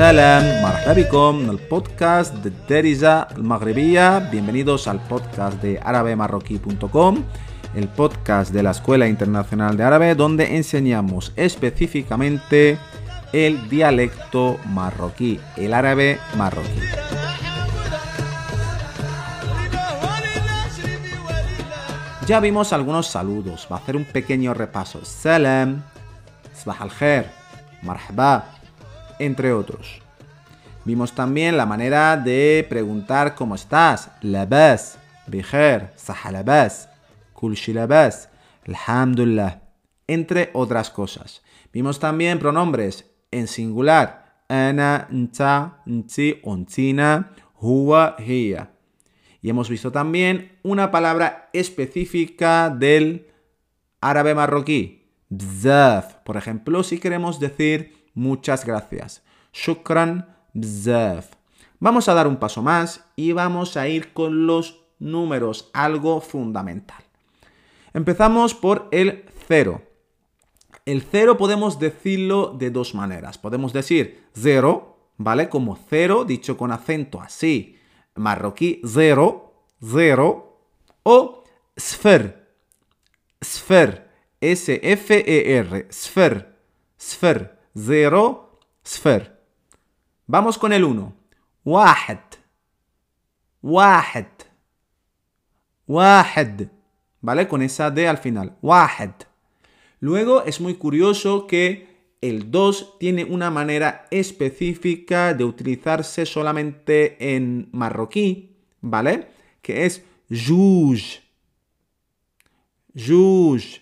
Marhabikum, el podcast de Derija Maghrebia. Bienvenidos al podcast de arabemarroquí.com, el podcast de la Escuela Internacional de Árabe, donde enseñamos específicamente el dialecto marroquí, el árabe marroquí. Ya vimos algunos saludos, va a hacer un pequeño repaso. Salam, Sabah al khair, marhaba, entre otros. Vimos también la manera de preguntar cómo estás. Labas, bikhair, sahalabas, kulshilabas, alhamdulillah, entre otras cosas. Vimos también pronombres en singular. Ana, nta, nti, ontina, huwa. Y hemos visto también una palabra específica del árabe marroquí. Bzaf. Por ejemplo, si queremos decir muchas gracias. Shukran bzaf. Vamos a dar un paso más y vamos a ir con los números, algo fundamental. Empezamos por el cero. El cero podemos decirlo de dos maneras. Podemos decir cero, ¿vale? Como cero, dicho con acento así, marroquí, cero, cero. O sfer, sfer, S-F-E-R, sfer, sfer, cero, sfer. Vamos con el uno. Wahed, wahed, wahed, ¿vale? Con esa D al final. Wahed. Luego es muy curioso que el 2 tiene una manera específica de utilizarse solamente en marroquí, ¿vale? Que es juj. Juj.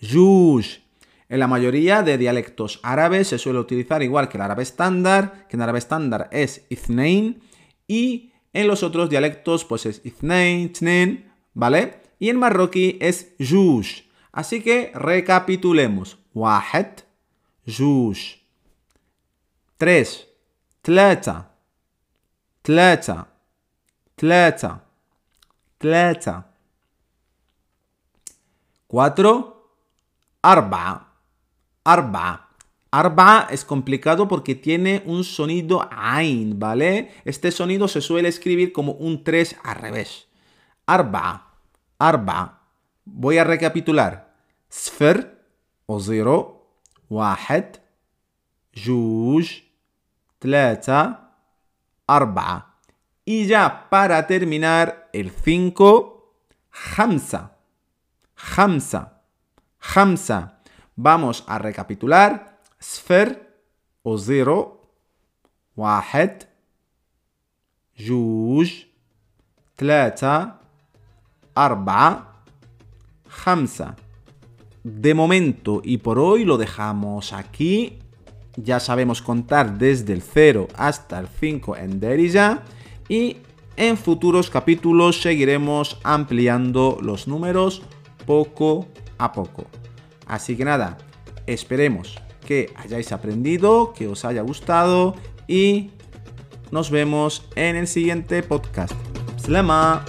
Juj. En la mayoría de dialectos árabes se suele utilizar igual que el árabe estándar, que en árabe estándar es ithnain, y en los otros dialectos pues es ithnain, tnen, ¿vale? Y en marroquí es juj. Así que recapitulemos. واحد جوج tres ثلاثة ثلاثة ثلاثة ثلاثة cuatro أربعة أربعة Arba es complicado porque tiene un sonido ain, ¿vale? Este sonido se suele escribir como un 3 al revés. Arba, arba. Voy a recapitular. Sfer, o 0 واحد جوج ثلاثة أربعة y ya para terminar el 5 خمسة خمسة خمسة vamos a recapitular صفر o 0 واحد جوج ثلاثة أربعة خمسة De momento y por hoy lo dejamos aquí. Ya sabemos contar desde el 0 hasta el 5 en Derija. Y en futuros capítulos seguiremos ampliando los números poco a poco. Así que nada, esperemos que hayáis aprendido, que os haya gustado y nos vemos en el siguiente podcast. Slema.